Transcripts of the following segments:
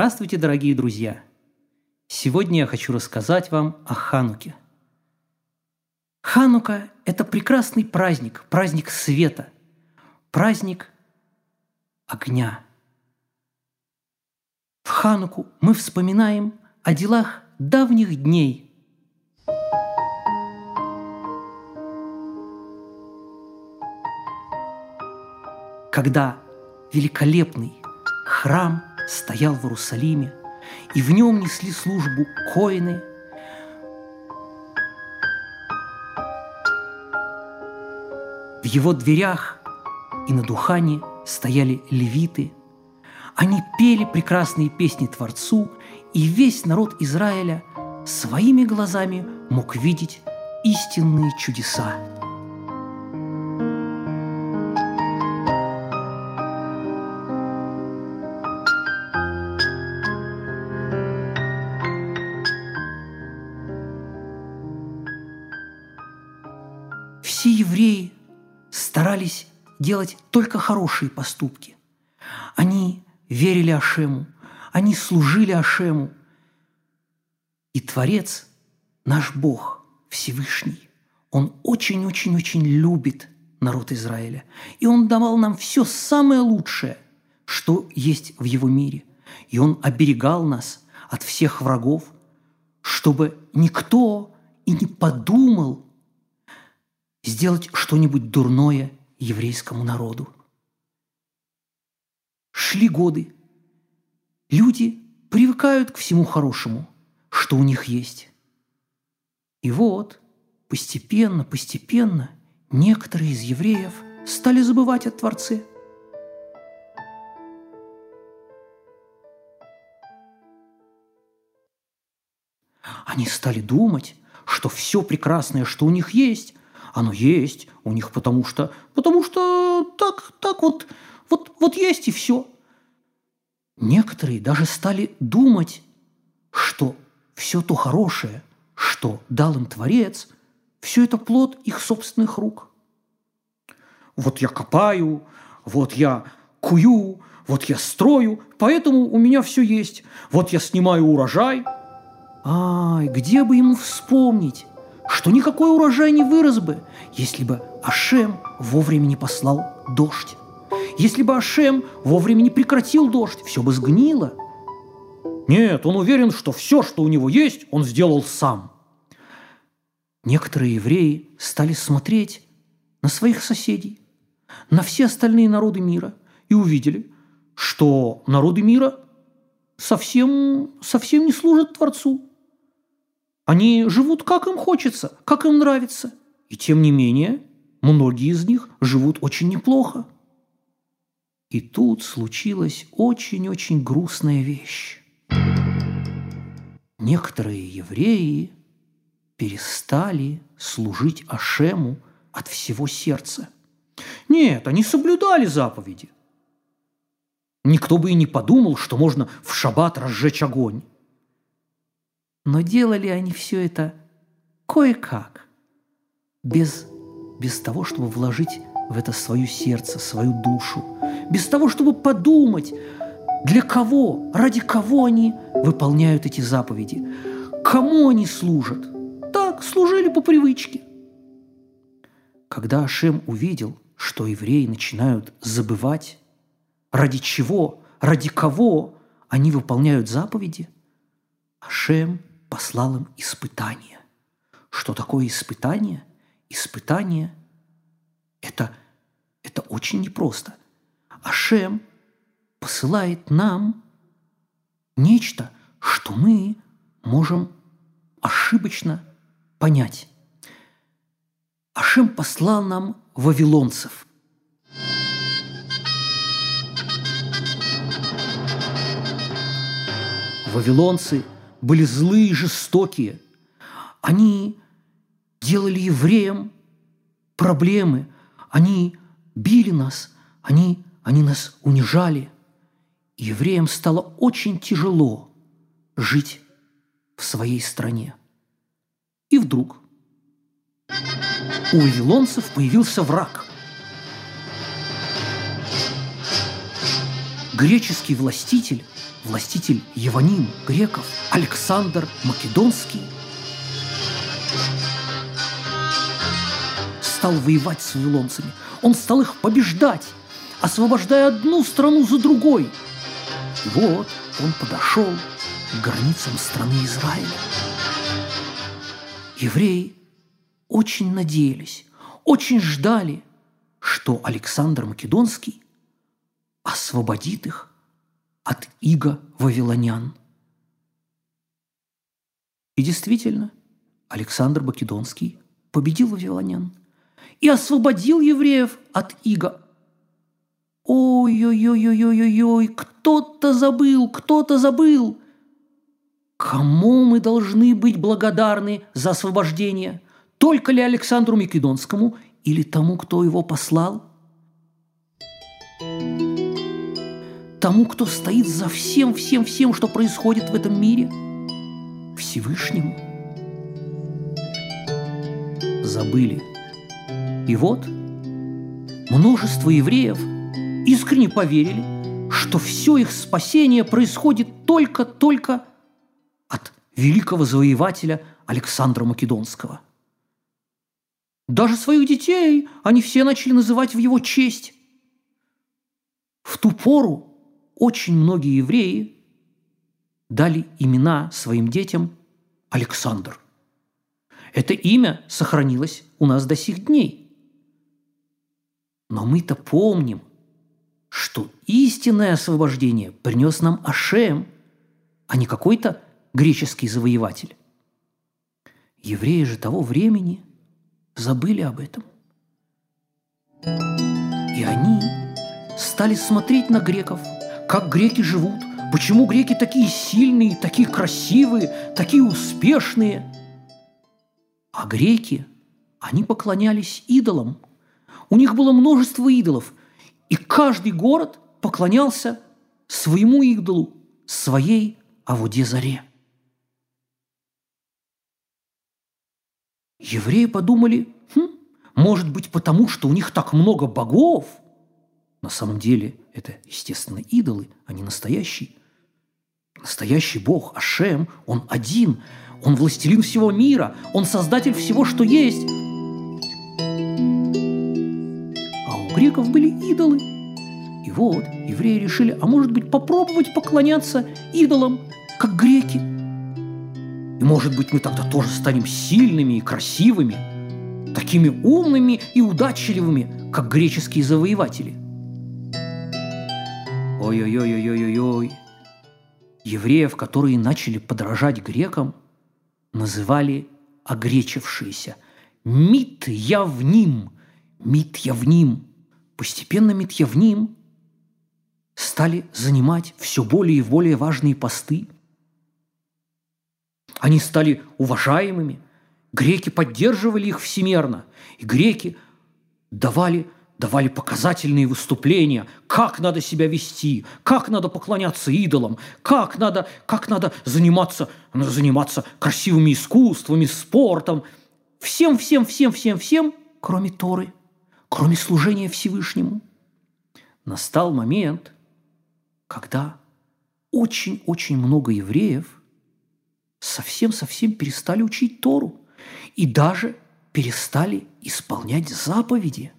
Здравствуйте, дорогие друзья! Сегодня я хочу рассказать вам о Хануке. Ханука – это прекрасный праздник, праздник света, праздник огня. В Хануку мы вспоминаем о делах давних дней – когда великолепный храм стоял в Иерусалиме, и в нем несли службу коины. В его дверях и на духане стояли левиты. Они пели прекрасные песни Творцу, и весь народ Израиля своими глазами мог видеть истинные чудеса. Делать только хорошие поступки. Они верили Ашему, они служили Ашему. И Творец, наш Бог Всевышний, Он очень-очень-очень любит народ Израиля. И Он давал нам все самое лучшее, что есть в Его мире. И Он оберегал нас от всех врагов, чтобы никто и не подумал сделать что-нибудь дурное еврейскому народу. Шли годы. Люди привыкают к всему хорошему, что у них есть. И вот постепенно, постепенно некоторые из евреев стали забывать о Творце. Они стали думать, что все прекрасное, что у них есть, оно есть у них, потому что, потому что так, так вот, вот, вот есть и все. Некоторые даже стали думать, что все то хорошее, что дал им Творец, все это плод их собственных рук. Вот я копаю, вот я кую, вот я строю, поэтому у меня все есть. Вот я снимаю урожай. Ай, где бы ему вспомнить, что никакой урожай не вырос бы, если бы Ашем вовремя не послал дождь. Если бы Ашем вовремя не прекратил дождь, все бы сгнило. Нет, он уверен, что все, что у него есть, он сделал сам. Некоторые евреи стали смотреть на своих соседей, на все остальные народы мира и увидели, что народы мира совсем, совсем не служат Творцу – они живут как им хочется, как им нравится. И тем не менее, многие из них живут очень неплохо. И тут случилась очень-очень грустная вещь. Некоторые евреи перестали служить Ашему от всего сердца. Нет, они соблюдали заповеди. Никто бы и не подумал, что можно в шаббат разжечь огонь. Но делали они все это кое-как, без, без того, чтобы вложить в это свое сердце, свою душу, без того, чтобы подумать, для кого, ради кого они выполняют эти заповеди, кому они служат. Так, служили по привычке. Когда Ашем увидел, что евреи начинают забывать, ради чего, ради кого они выполняют заповеди, Ашем послал им испытание. Что такое испытание? Испытание – это, это очень непросто. Ашем посылает нам нечто, что мы можем ошибочно понять. Ашем послал нам вавилонцев. Вавилонцы – были злые и жестокие. Они делали евреям проблемы. Они били нас, они, они нас унижали. Евреям стало очень тяжело жить в своей стране. И вдруг у вавилонцев появился враг. греческий властитель, властитель Еваним греков Александр Македонский стал воевать с вавилонцами. Он стал их побеждать, освобождая одну страну за другой. И вот он подошел к границам страны Израиля. Евреи очень надеялись, очень ждали, что Александр Македонский освободит их от иго вавилонян. И действительно, Александр Македонский победил вавилонян и освободил евреев от иго. Ой-ой-ой-ой-ой-ой, кто-то забыл, кто-то забыл. Кому мы должны быть благодарны за освобождение? Только ли Александру Македонскому или тому, кто его послал? Тому, кто стоит за всем, всем, всем, что происходит в этом мире? Всевышнему? Забыли. И вот множество евреев искренне поверили, что все их спасение происходит только-только от великого завоевателя Александра Македонского – даже своих детей они все начали называть в его честь. В ту пору очень многие евреи дали имена своим детям Александр. Это имя сохранилось у нас до сих дней. Но мы-то помним, что истинное освобождение принес нам Ашем, а не какой-то греческий завоеватель. Евреи же того времени – забыли об этом. И они стали смотреть на греков, как греки живут, почему греки такие сильные, такие красивые, такие успешные. А греки, они поклонялись идолам. У них было множество идолов, и каждый город поклонялся своему идолу, своей Аводе-Заре. Евреи подумали, хм, может быть потому, что у них так много богов. На самом деле это, естественно, идолы, а не настоящий. Настоящий Бог, Ашем, Он один, Он властелин всего мира, Он создатель всего, что есть. А у греков были идолы. И вот евреи решили, а может быть попробовать поклоняться идолам, как греки – и, может быть, мы тогда тоже станем сильными и красивыми, такими умными и удачливыми, как греческие завоеватели. Ой-ой-ой-ой-ой-ой. Евреев, которые начали подражать грекам, называли огречившиеся. Мит явним, мит явним. Постепенно мит явним стали занимать все более и более важные посты – они стали уважаемыми. Греки поддерживали их всемерно. И греки давали, давали показательные выступления, как надо себя вести, как надо поклоняться идолам, как надо, как надо заниматься, надо заниматься красивыми искусствами, спортом. Всем, всем, всем, всем, всем, кроме Торы, кроме служения Всевышнему. Настал момент, когда очень-очень много евреев – совсем-совсем перестали учить Тору и даже перестали исполнять заповеди.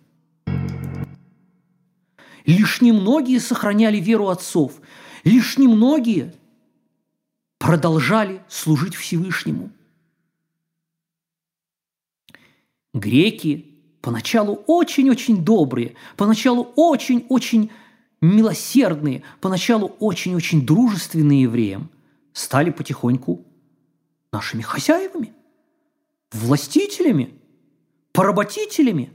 Лишь немногие сохраняли веру отцов, лишь немногие продолжали служить Всевышнему. Греки поначалу очень-очень добрые, поначалу очень-очень милосердные, поначалу очень-очень дружественные евреям, стали потихоньку нашими хозяевами, властителями, поработителями.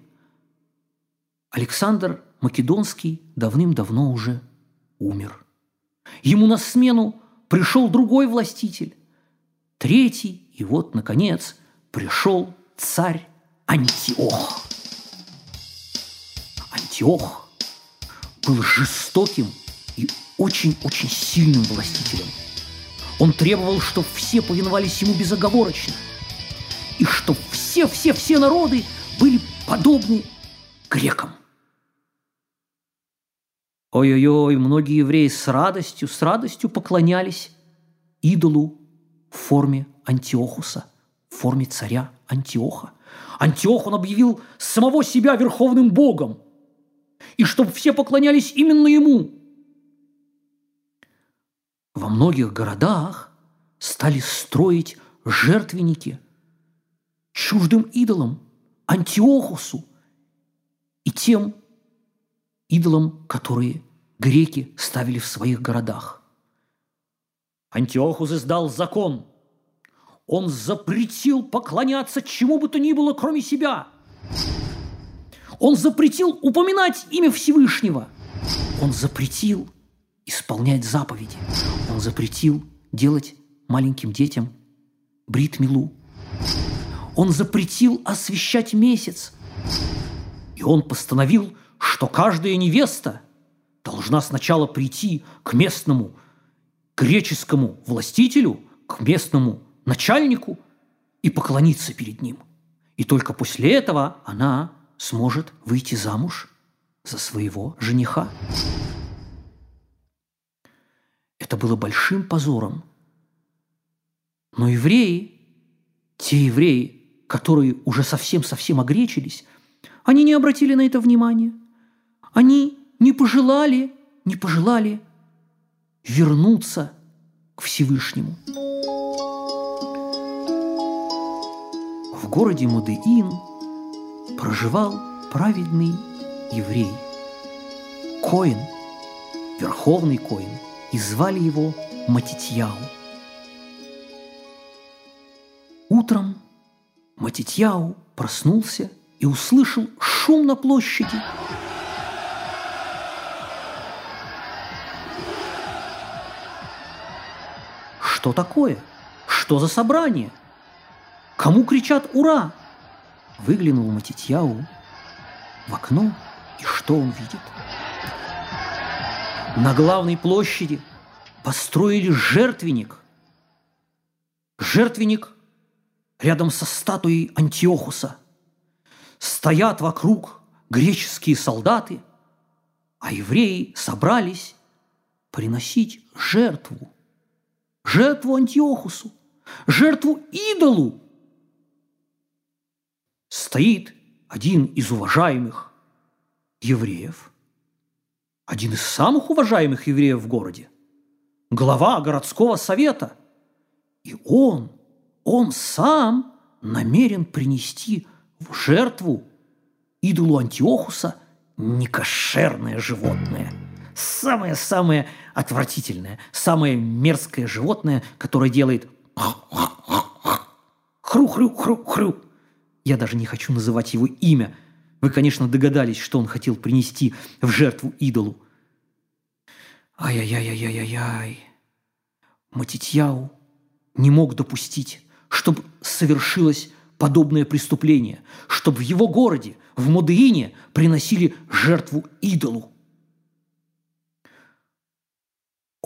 Александр Македонский давным-давно уже умер. Ему на смену пришел другой властитель, третий, и вот, наконец, пришел царь Антиох. Антиох был жестоким и очень-очень сильным властителем – он требовал, чтобы все повиновались ему безоговорочно, и чтобы все-все-все народы были подобны грекам. Ой-ой-ой, многие евреи с радостью, с радостью поклонялись идолу в форме Антиохуса, в форме царя Антиоха. Антиох, он объявил самого себя верховным богом, и чтобы все поклонялись именно ему. Во многих городах стали строить жертвенники чуждым идолам, Антиохусу и тем идолам, которые греки ставили в своих городах. Антиохус издал закон. Он запретил поклоняться чему бы то ни было, кроме себя. Он запретил упоминать имя Всевышнего. Он запретил исполнять заповеди. Он запретил делать маленьким детям брит-милу. Он запретил освещать месяц. И он постановил, что каждая невеста должна сначала прийти к местному греческому властителю, к местному начальнику и поклониться перед ним. И только после этого она сможет выйти замуж за своего жениха. Это было большим позором. Но евреи, те евреи, которые уже совсем-совсем огречились, они не обратили на это внимания. Они не пожелали, не пожелали вернуться к Всевышнему. В городе Мудеин проживал праведный еврей, Коин, верховный Коин, и звали его Матитьяу. Утром Матитьяу проснулся и услышал шум на площади. Что такое? Что за собрание? Кому кричат «Ура»? Выглянул Матитьяу в окно, и что он видит? На главной площади построили жертвенник. Жертвенник рядом со статуей Антиохуса. Стоят вокруг греческие солдаты, а евреи собрались приносить жертву. Жертву Антиохусу, жертву идолу. Стоит один из уважаемых евреев, один из самых уважаемых евреев в городе, глава городского совета. И он – он сам намерен принести в жертву идолу Антиохуса некошерное животное. Самое-самое отвратительное, самое мерзкое животное, которое делает хру-хрю-хрю-хрю. Я даже не хочу называть его имя. Вы, конечно, догадались, что он хотел принести в жертву идолу. Ай-яй-яй-яй-яй-яй. Матитьяу не мог допустить чтобы совершилось подобное преступление, чтобы в его городе, в Модеине, приносили жертву идолу.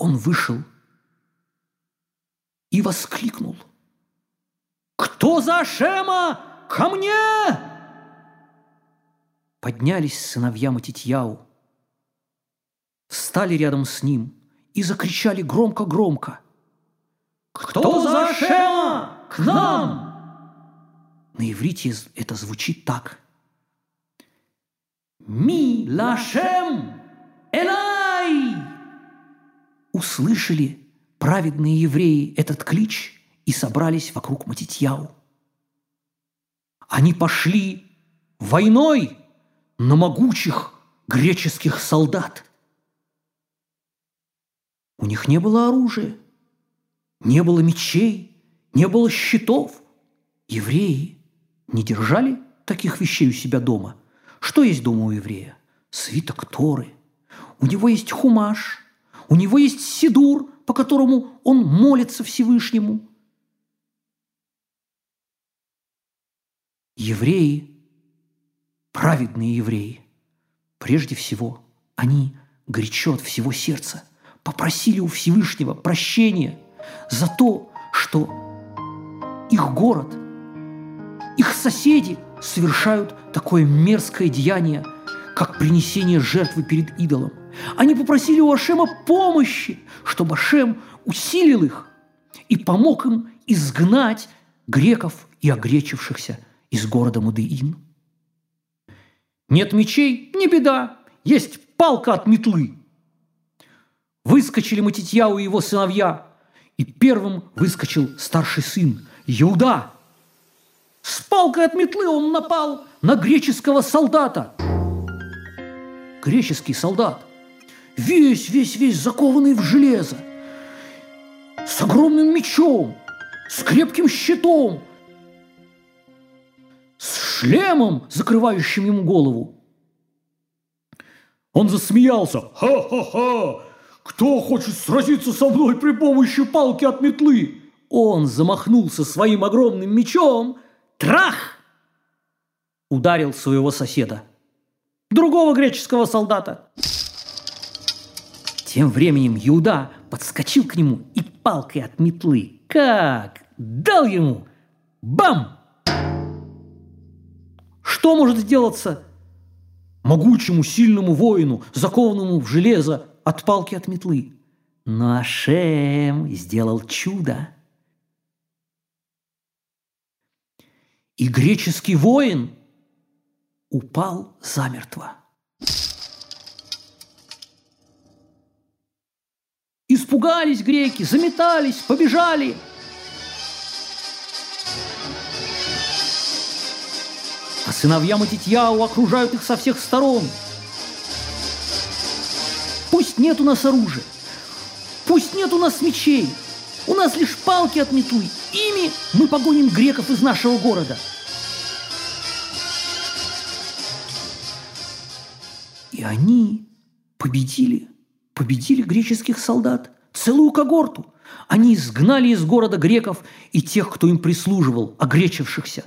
Он вышел и воскликнул. «Кто за Шема? Ко мне!» Поднялись сыновья Матитьяу, встали рядом с ним и закричали громко-громко. «Кто за Шема? к нам!» На иврите это звучит так. «Ми лашем элай!» Услышали праведные евреи этот клич и собрались вокруг Матитьяу. Они пошли войной на могучих греческих солдат. У них не было оружия, не было мечей, не было щитов. Евреи не держали таких вещей у себя дома. Что есть дома у еврея? Свиток Торы. У него есть хумаш, у него есть сидур, по которому он молится Всевышнему. Евреи, праведные евреи, прежде всего, они горячо от всего сердца попросили у Всевышнего прощения за то, что их город, их соседи совершают такое мерзкое деяние, как принесение жертвы перед идолом – Они попросили у Ашема помощи, чтобы Ашем усилил их и помог им изгнать греков и огречившихся из города Мудеин. Нет мечей – не беда, есть палка от метлы. Выскочили Матитьяу и его сыновья, и первым выскочил старший сын Иуда. С палкой от метлы он напал на греческого солдата. Греческий солдат, весь, весь, весь закованный в железо, с огромным мечом, с крепким щитом, с шлемом, закрывающим ему голову. Он засмеялся. «Ха-ха-ха! Кто хочет сразиться со мной при помощи палки от метлы?» Он замахнулся своим огромным мечом. Трах! Ударил своего соседа. Другого греческого солдата. Тем временем Иуда подскочил к нему и палкой от метлы. Как? Дал ему! Бам! Что может сделаться могучему, сильному воину, закованному в железо от палки от метлы? Но Ашем сделал чудо. И греческий воин упал замертво. Испугались греки, заметались, побежали. А сыновья Матитьяу окружают их со всех сторон. Пусть нет у нас оружия, пусть нет у нас мечей, у нас лишь палки от метлы. Ими мы погоним греков из нашего города. И они победили победили греческих солдат, целую когорту. Они изгнали из города греков и тех, кто им прислуживал, огречившихся.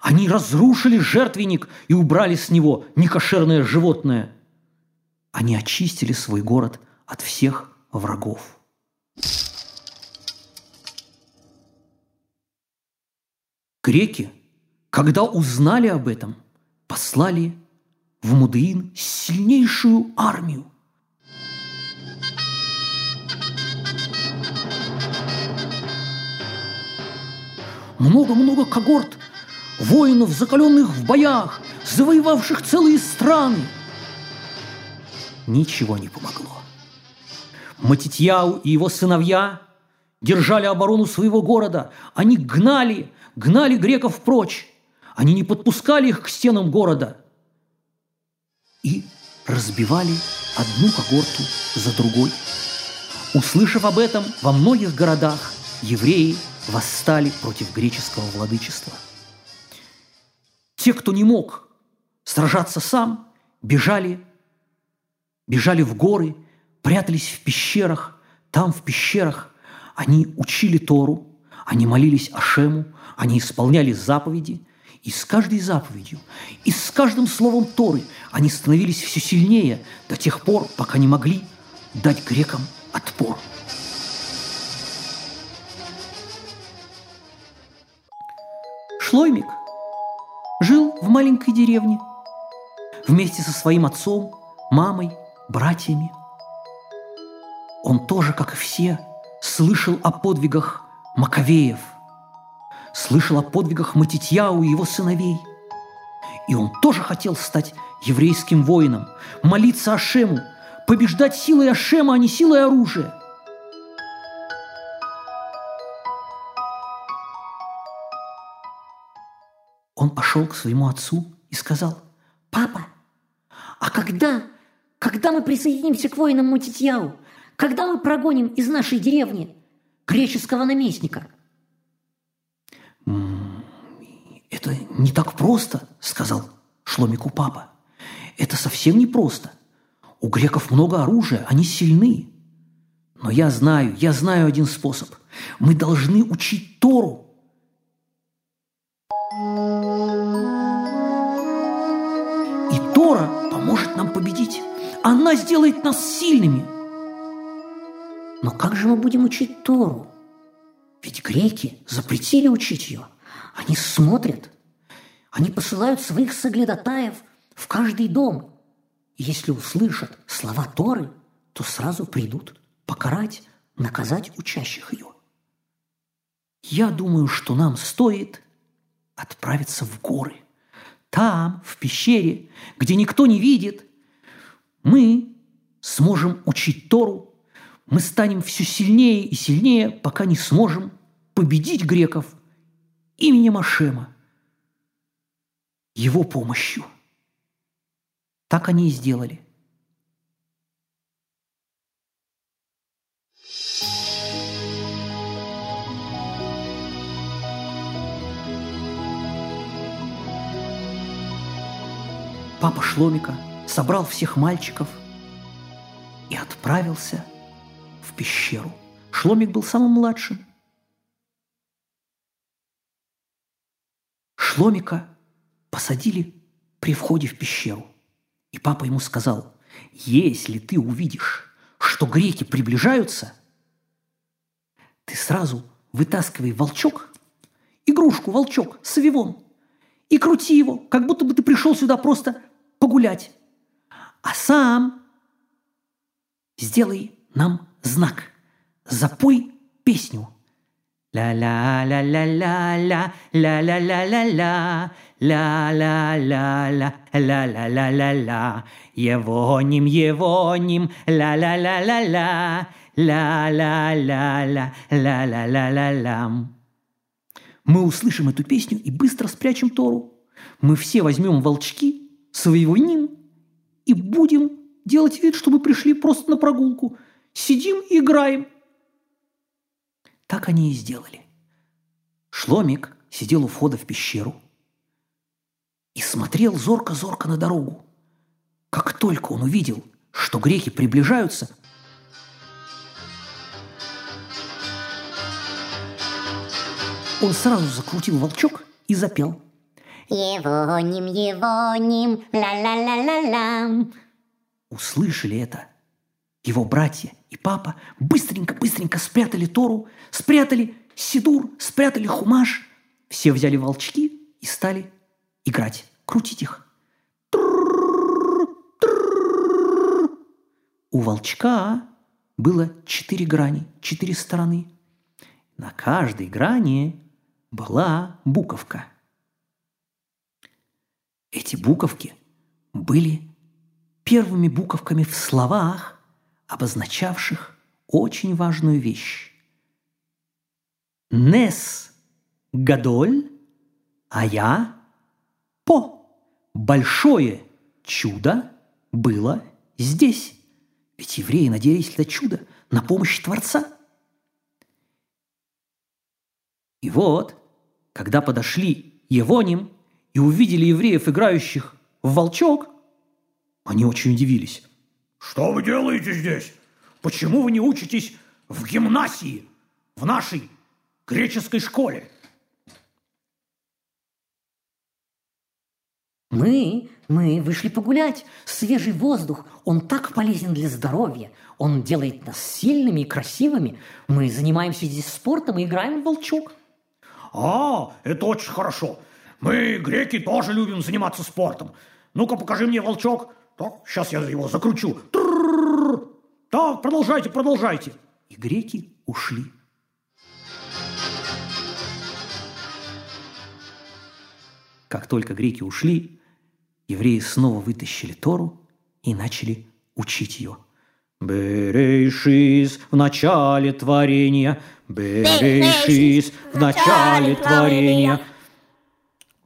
Они разрушили жертвенник и убрали с него некошерное животное. Они очистили свой город от всех врагов. Греки, когда узнали об этом, послали в Мудеин сильнейшую армию – много-много когорт, воинов, закаленных в боях, завоевавших целые страны. Ничего не помогло. Матитьяу и его сыновья держали оборону своего города. Они гнали, гнали греков прочь. Они не подпускали их к стенам города. И разбивали одну когорту за другой. Услышав об этом во многих городах, евреи восстали против греческого владычества. Те, кто не мог сражаться сам, бежали, бежали в горы, прятались в пещерах. Там, в пещерах, они учили Тору, они молились Ашему, они исполняли заповеди, и с каждой заповедью, и с каждым словом Торы они становились все сильнее до тех пор, пока не могли дать грекам отпор. Шлоймик жил в маленькой деревне вместе со своим отцом, мамой, братьями. Он тоже, как и все, слышал о подвигах Маковеев, слышал о подвигах Матитьяу и его сыновей. И он тоже хотел стать еврейским воином, молиться Ашему, побеждать силой Ашема, а не силой оружия – он пошел к своему отцу и сказал, «Папа, а когда, когда мы присоединимся к воинам Мутитьяу? Когда мы прогоним из нашей деревни греческого наместника?» «Это не так просто», — сказал Шломику папа. «Это совсем не просто. У греков много оружия, они сильны. Но я знаю, я знаю один способ. Мы должны учить Тору Тора поможет нам победить. Она сделает нас сильными. Но как же мы будем учить Тору? Ведь греки запретили учить ее. Они смотрят. Они посылают своих соглядатаев в каждый дом Если услышат слова Торы, то сразу придут покарать, наказать учащих ее. Я думаю, что нам стоит отправиться в горы. Там, в пещере, где никто не видит, мы сможем учить Тору, мы станем все сильнее и сильнее, пока не сможем победить греков именем Ашема, его помощью. Так они и сделали. Папа Шломика собрал всех мальчиков и отправился в пещеру. Шломик был самым младшим. Шломика посадили при входе в пещеру. И папа ему сказал, если ты увидишь, что греки приближаются, ты сразу вытаскивай волчок, игрушку волчок с авивон, и крути его, как будто бы ты пришел сюда просто погулять. А сам сделай нам знак. Запой песню. Ла-ла-ла-ла-ла-ла, ла-ла-ла-ла-ла, ла-ла-ла-ла, ла-ла-ла-ла-ла, Евоним, Евоним, ла-ла-ла-ла-ла, ла-ла-ла-ла, ла-ла-ла-ла-ла. Мы услышим эту песню и быстро спрячем Тору. Мы все возьмем волчки, своего ним, и будем делать вид, что мы пришли просто на прогулку. Сидим и играем. Так они и сделали. Шломик сидел у входа в пещеру и смотрел зорко-зорко на дорогу. Как только он увидел, что греки приближаются, он сразу закрутил волчок и запел. Евоним, Евоним, ла-ла-ла-ла-ла. Услышали это. Его братья и папа быстренько-быстренько спрятали Тору, спрятали Сидур, спрятали Хумаш. Все взяли волчки и стали играть, крутить их. У волчка было четыре грани, четыре стороны. На каждой грани была буковка. Эти буковки были первыми буковками в словах, обозначавших очень важную вещь. Нес Гадоль, а я По. Большое чудо было здесь. Ведь евреи надеялись это чудо на помощь Творца. И вот, когда подошли Евоним и увидели евреев, играющих в волчок, они очень удивились. Что вы делаете здесь? Почему вы не учитесь в гимнасии, в нашей греческой школе? Мы, мы вышли погулять. Свежий воздух, он так полезен для здоровья. Он делает нас сильными и красивыми. Мы занимаемся здесь спортом и играем в волчок. А, это очень хорошо. Мы, греки, тоже любим заниматься спортом. Ну-ка, покажи мне волчок. Так, сейчас я его закручу. Трррррр. Так, продолжайте, продолжайте. И греки ушли. Как только греки ушли, евреи снова вытащили Тору и начали учить ее. Берешис в начале творения, Берешис в начале творения,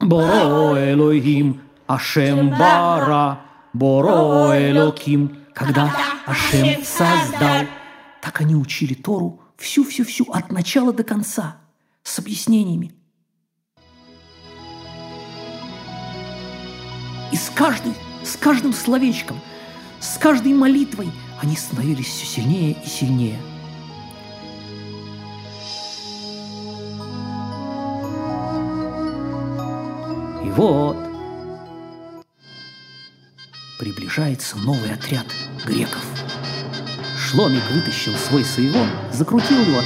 Боро Элохим, Ашем Бара, Боро Элоким, когда Ашем создал. Так они учили Тору всю-всю-всю от начала до конца, с объяснениями. И с каждым, с каждым словечком, с каждой молитвой они становились все сильнее и сильнее. Вот приближается новый отряд греков. Шломик вытащил свой саевон, закрутил его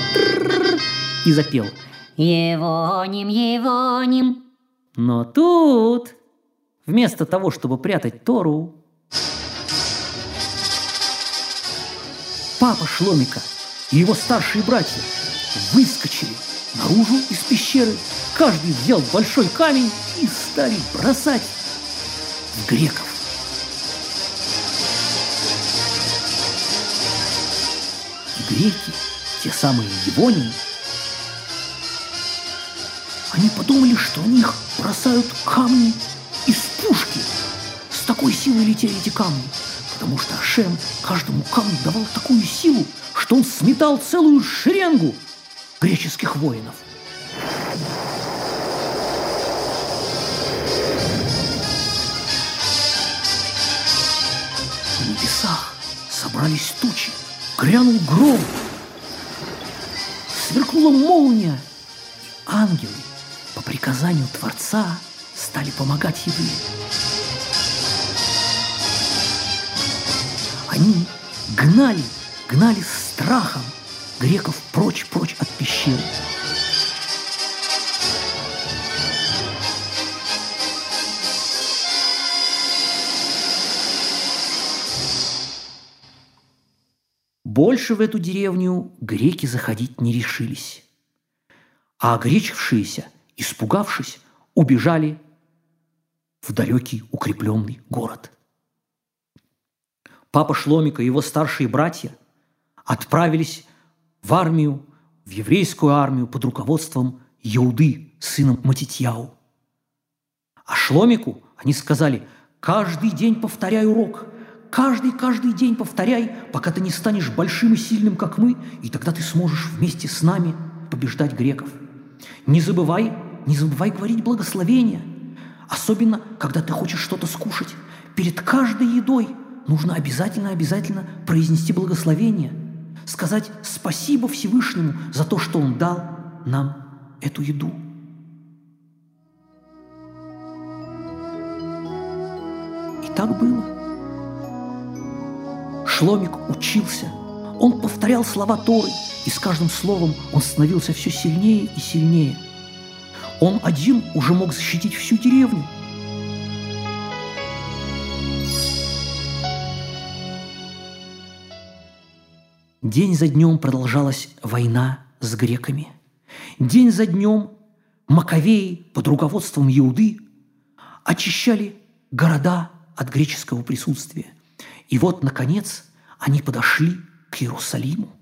и запел. Евоним, Евоним. Но тут, вместо того, чтобы прятать Тору, папа Шломика и его старшие братья выскочили наружу из пещеры, каждый взял большой камень и стали бросать в греков. И греки, те самые Ливонии, они подумали, что в них бросают камни из пушки. С такой силой летели эти камни, потому что Ашем каждому камню давал такую силу, что он сметал целую шеренгу греческих воинов. В небесах собрались тучи, грянул гром, сверкнула молния, ангелы по приказанию Творца стали помогать евреям. Они гнали, гнали страхом греков прочь-прочь от пещеры. Больше в эту деревню греки заходить не решились. А огречившиеся, испугавшись, убежали в далекий укрепленный город. Папа Шломика и его старшие братья отправились в армию, в еврейскую армию под руководством Иуды, сыном Матитьяу. А Шломику они сказали, каждый день повторяй урок, каждый-каждый день повторяй, пока ты не станешь большим и сильным, как мы, и тогда ты сможешь вместе с нами побеждать греков. Не забывай, не забывай говорить благословения, особенно, когда ты хочешь что-то скушать. Перед каждой едой нужно обязательно-обязательно произнести благословение – сказать спасибо Всевышнему за то, что Он дал нам эту еду. И так было. Шломик учился, он повторял слова Торы, и с каждым словом он становился все сильнее и сильнее. Он один уже мог защитить всю деревню – День за днем продолжалась война с греками. День за днем Маковеи под руководством Иуды очищали города от греческого присутствия. И вот, наконец, они подошли к Иерусалиму.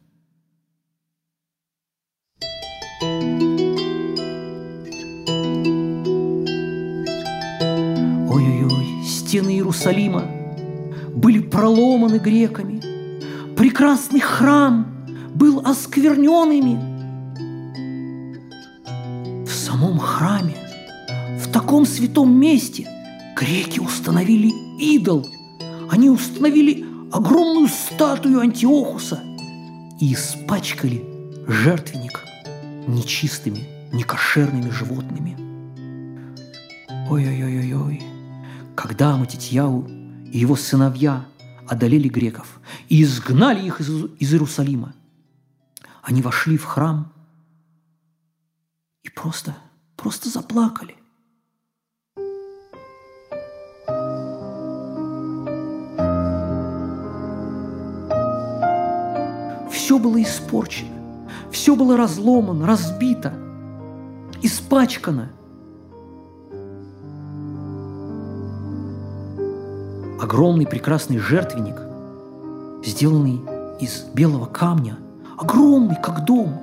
Ой-ой-ой, стены Иерусалима были проломаны греками – прекрасный храм был осквернен ими. В самом храме, в таком святом месте, греки установили идол. Они установили огромную статую Антиохуса и испачкали жертвенник нечистыми, некошерными животными. Ой-ой-ой-ой-ой, когда Матитьяу и его сыновья одолели греков и изгнали их из, из Иерусалима. Они вошли в храм и просто, просто заплакали. Все было испорчено, все было разломано, разбито, испачкано – огромный прекрасный жертвенник, сделанный из белого камня, огромный, как дом.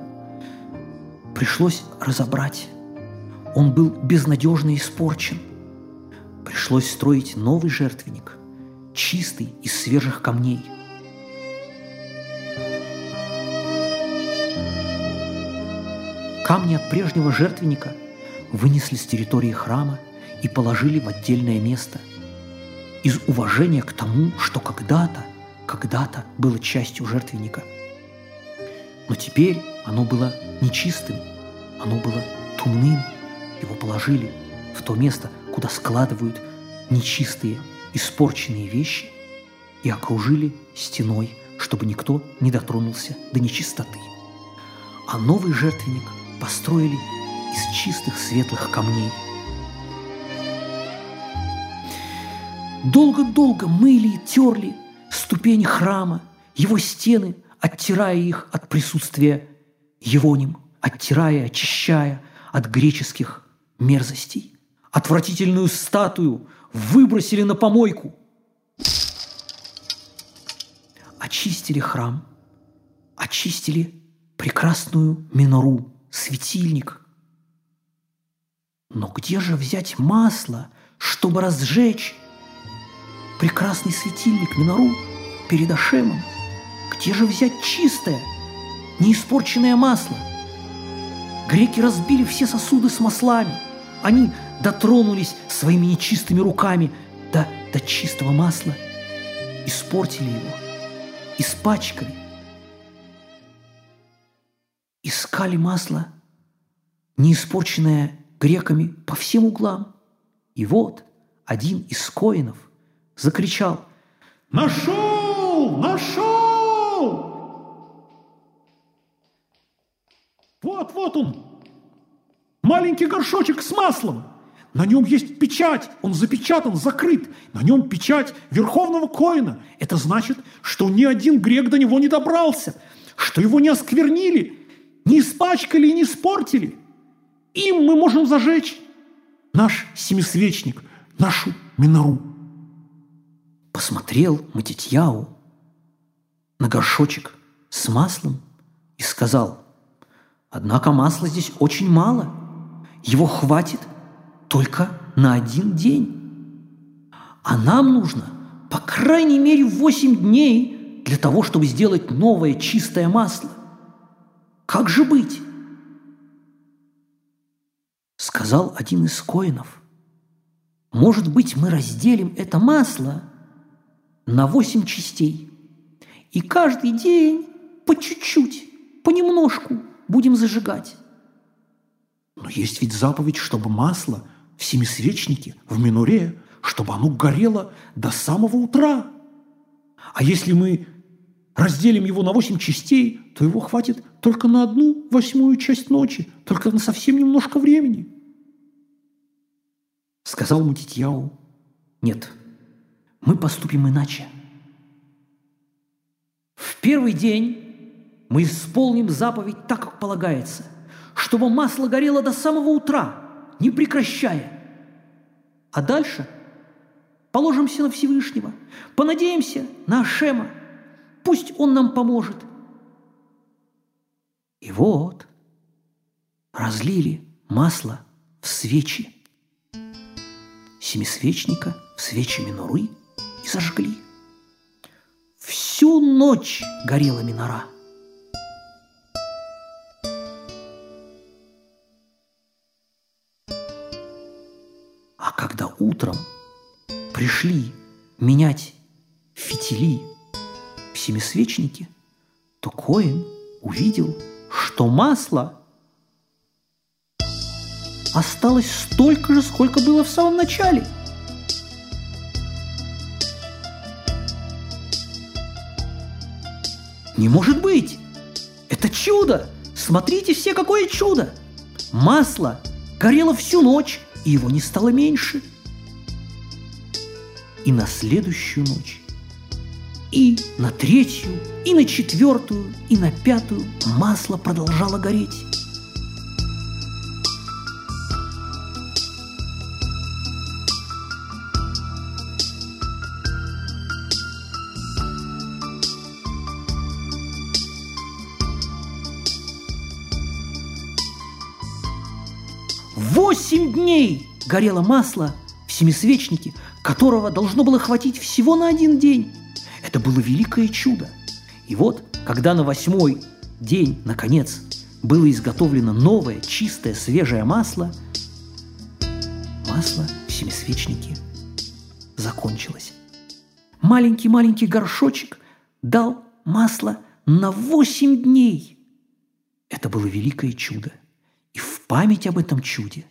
Пришлось разобрать. Он был безнадежно испорчен. Пришлось строить новый жертвенник, чистый из свежих камней. Камни от прежнего жертвенника вынесли с территории храма и положили в отдельное место – из уважения к тому, что когда-то, когда-то было частью жертвенника. Но теперь оно было нечистым, оно было тумным. Его положили в то место, куда складывают нечистые, испорченные вещи и окружили стеной, чтобы никто не дотронулся до нечистоты. А новый жертвенник построили из чистых светлых камней – Долго-долго мыли и терли ступени храма, его стены, оттирая их от присутствия Евоним, оттирая, очищая от греческих мерзостей. Отвратительную статую выбросили на помойку. Очистили храм, очистили прекрасную минору, светильник. Но где же взять масло, чтобы разжечь прекрасный светильник, минору перед Ашемом? Где же взять чистое, неиспорченное масло? Греки разбили все сосуды с маслами. Они дотронулись своими нечистыми руками до, до чистого масла, испортили его, испачкали. Искали масло, не испорченное греками по всем углам. И вот один из коинов закричал Нашел! Нашел! Вот, вот он! Маленький горшочек с маслом! На нем есть печать, он запечатан, закрыт. На нем печать Верховного Коина. Это значит, что ни один грек до него не добрался, что его не осквернили, не испачкали и не испортили. Им мы можем зажечь наш семисвечник, нашу минору. Посмотрел Матитьяу на горшочек с маслом и сказал, «Однако масла здесь очень мало. Его хватит только на один день. А нам нужно по крайней мере 8 дней для того, чтобы сделать новое чистое масло. Как же быть? Сказал один из коинов. Может быть, мы разделим это масло на восемь частей. И каждый день по чуть-чуть, понемножку будем зажигать. Но есть ведь заповедь, чтобы масло в семисвечнике, в минуре, чтобы оно горело до самого утра. А если мы разделим его на восемь частей, то его хватит только на одну восьмую часть ночи, только на совсем немножко времени. Сказал Мутитьяу, нет, мы поступим иначе. В первый день мы исполним заповедь так, как полагается, чтобы масло горело до самого утра – не прекращая. А дальше положимся на Всевышнего, понадеемся на Ашема, пусть он нам поможет. И вот разлили масло в свечи, семисвечника в свечи миноры и зажгли. Всю ночь горела минора – утром пришли менять фитили в семисвечнике, то Коин увидел, что масло осталось столько же, сколько было в самом начале. Не может быть! Это чудо! Смотрите все, какое чудо! Масло горело всю ночь, и его не стало меньше – и на следующую ночь, и на третью, и на четвертую, и на пятую масло продолжало гореть. Дней горело масло в семисвечнике, которого должно было хватить всего на один день. Это было великое чудо. И вот, когда на восьмой день, наконец, было изготовлено новое, чистое, свежее масло, масло в семисвечнике закончилось. Маленький-маленький горшочек дал масло на восемь дней. Это было великое чудо. И в память об этом чуде,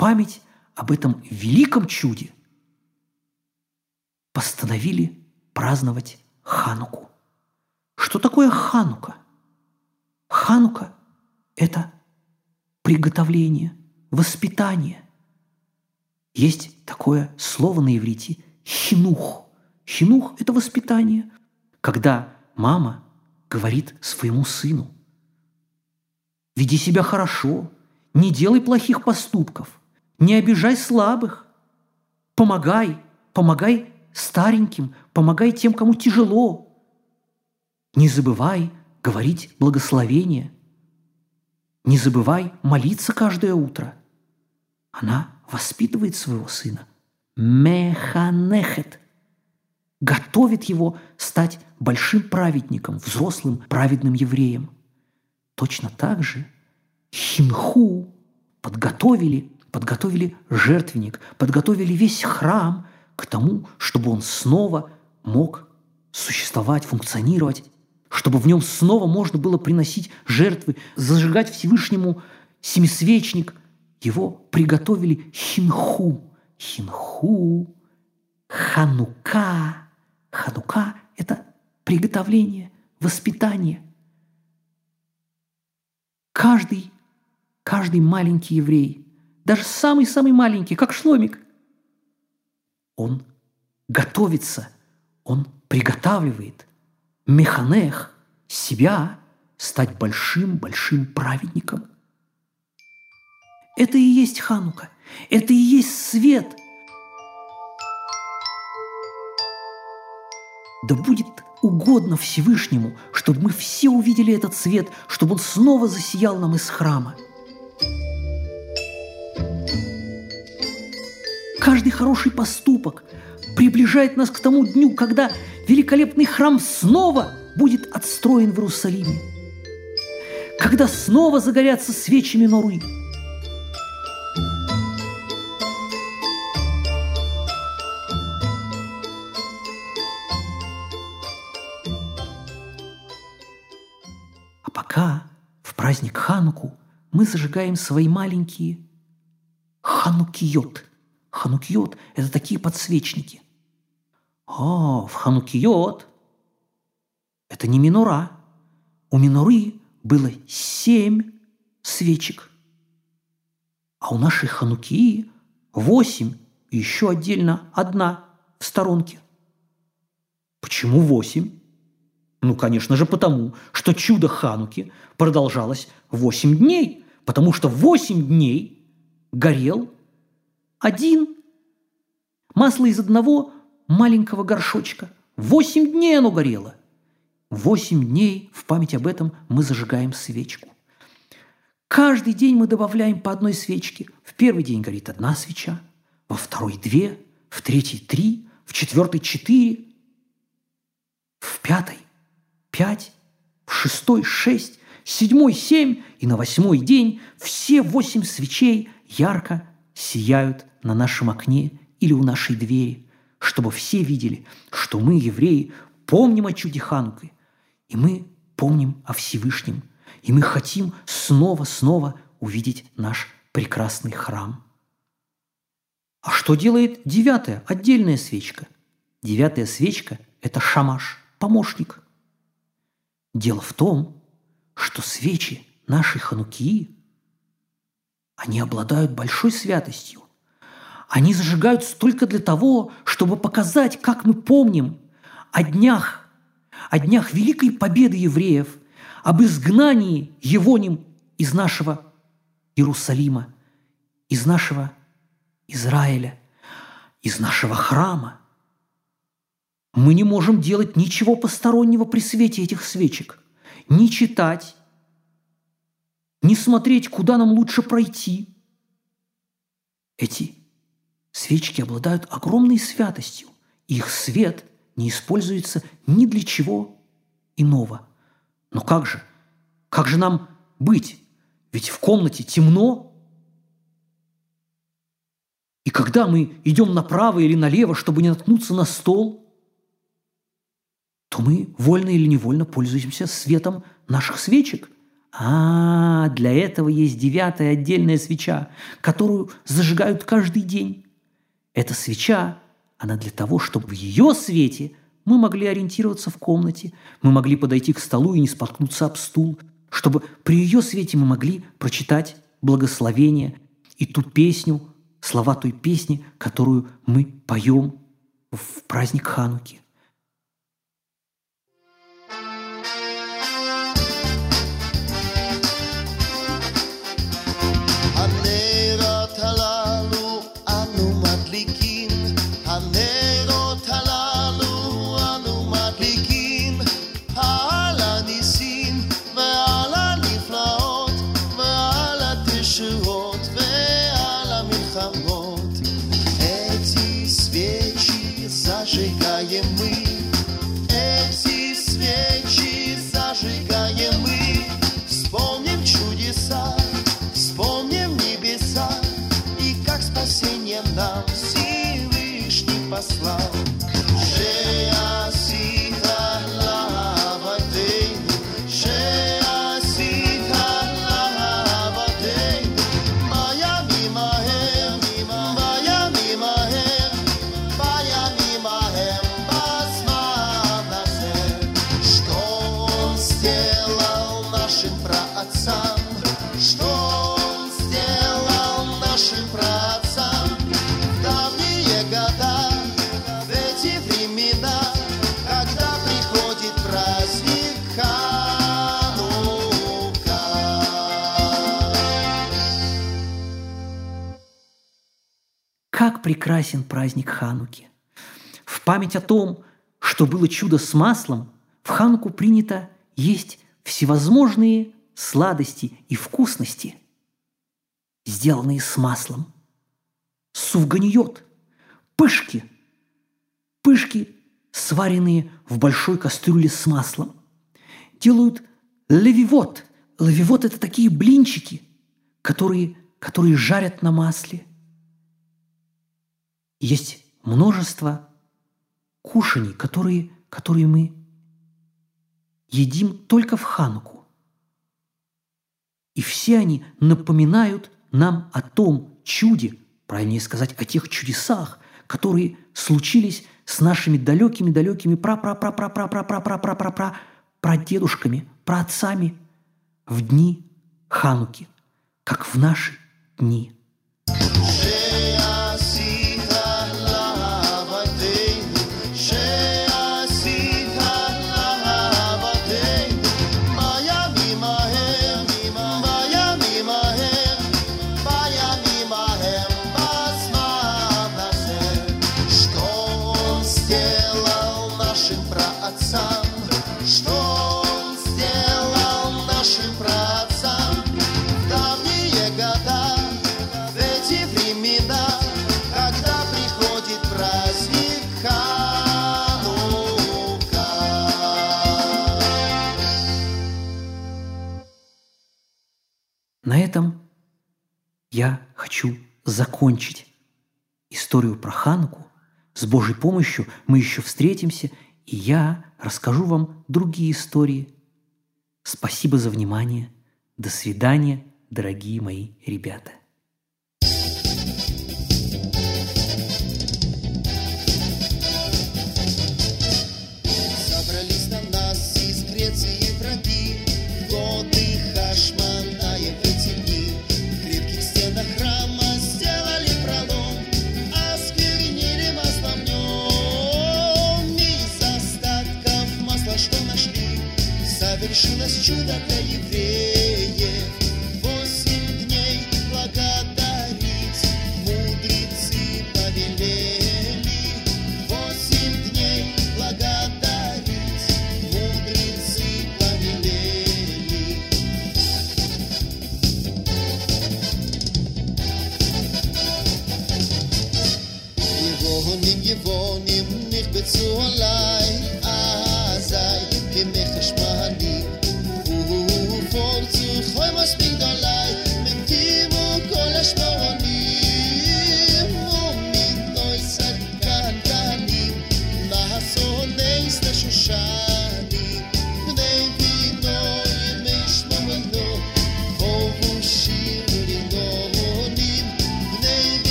память об этом великом чуде – постановили праздновать Хануку. Что такое Ханука? Ханука – это приготовление, воспитание. Есть такое слово на иврите – хинух. Хинух – это воспитание. Когда мама говорит своему сыну. Веди себя хорошо, не делай плохих поступков, не обижай слабых, помогай, помогай стареньким, помогай тем, кому тяжело. Не забывай говорить благословение. Не забывай молиться каждое утро. Она воспитывает своего сына. Механехет. Готовит его стать большим праведником, взрослым праведным евреем. Точно так же хинху подготовили, подготовили жертвенник, подготовили весь храм к тому, чтобы он снова мог существовать, функционировать, чтобы в нем снова можно было приносить жертвы, зажигать Всевышнему семисвечник. Его приготовили хинху. Хинху, ханука. Ханука – это приготовление, воспитание. Каждый, каждый маленький еврей, даже самый-самый маленький, как шломик, он готовится, он приготавливает механех себя стать большим-большим праведником. Это и есть Ханука, это и есть свет. Да будет угодно Всевышнему, чтобы мы все увидели этот свет, чтобы он снова засиял нам из храма. Каждый хороший поступок приближает нас к тому дню, когда великолепный храм снова будет отстроен в Иерусалиме. Когда снова загорятся свечи миноры. А пока в праздник Хануку мы зажигаем свои маленькие ханукиот. Ханукиот – это такие подсвечники. А, в ханукиот – это не минора. У миноры было семь свечек. А у нашей хануки восемь еще отдельно одна в сторонке. Почему восемь? Ну, конечно же, потому, что чудо Хануки продолжалось восемь дней, потому что восемь дней горел один. Масло из одного маленького горшочка. Восемь дней оно горело. Восемь дней в память об этом мы зажигаем свечку. Каждый день мы добавляем по одной свечке. В первый день горит одна свеча, во второй – две, в третий – три, в четвертый – четыре, в пятой – пять, в шестой – шесть, седьмой – семь, и на восьмой день все восемь свечей ярко сияют на нашем окне или у нашей двери, чтобы все видели, что мы, евреи, помним о чуде Хануки, и мы помним о Всевышнем, и мы хотим снова-снова увидеть наш прекрасный храм. А что делает девятая, отдельная свечка? Девятая свечка – это шамаш, помощник. Дело в том, что свечи нашей ханукии, они обладают большой святостью. Они зажигаются только для того, чтобы показать, как мы помним о днях, о днях великой победы евреев, об изгнании Евоним из нашего Иерусалима, из нашего Израиля, из нашего храма. Мы не можем делать ничего постороннего при свете этих свечек. Не читать, не смотреть, куда нам лучше пройти. Эти Свечки обладают огромной святостью. Их свет не используется ни для чего иного. Но как же? Как же нам быть? Ведь в комнате темно. И когда мы идем направо или налево, чтобы не наткнуться на стол, то мы вольно или невольно пользуемся светом наших свечек. А, для этого есть девятая отдельная свеча, которую зажигают каждый день. Эта свеча, она для того, чтобы в ее свете мы могли ориентироваться в комнате, мы могли подойти к столу и не споткнуться об стул, чтобы при ее свете мы могли прочитать благословение и ту песню, слова той песни, которую мы поем в праздник Хануки. мне нам Всевышний послал. Прекрасен праздник Хануки. В память о том, что было чудо с маслом, в Хануку принято есть всевозможные сладости и вкусности, сделанные с маслом. Сувганиот, пышки, пышки, сваренные в большой кастрюле с маслом. Делают левивот. Левивот – это такие блинчики, которые, которые жарят на масле. Есть множество кушаний, которые, которые мы едим только в Хануку. И все они напоминают нам о том чуде, правильнее сказать, о тех чудесах, которые случились с нашими далекими-далекими пра-пра-пра-пра-пра-пра-пра-пра-пра прадедушками, праотцами в дни Хануки, как в наши дни. сделал закончить историю про Хануку. С Божьей помощью мы еще встретимся, и я расскажу вам другие истории. Спасибо за внимание. До свидания, дорогие мои ребята.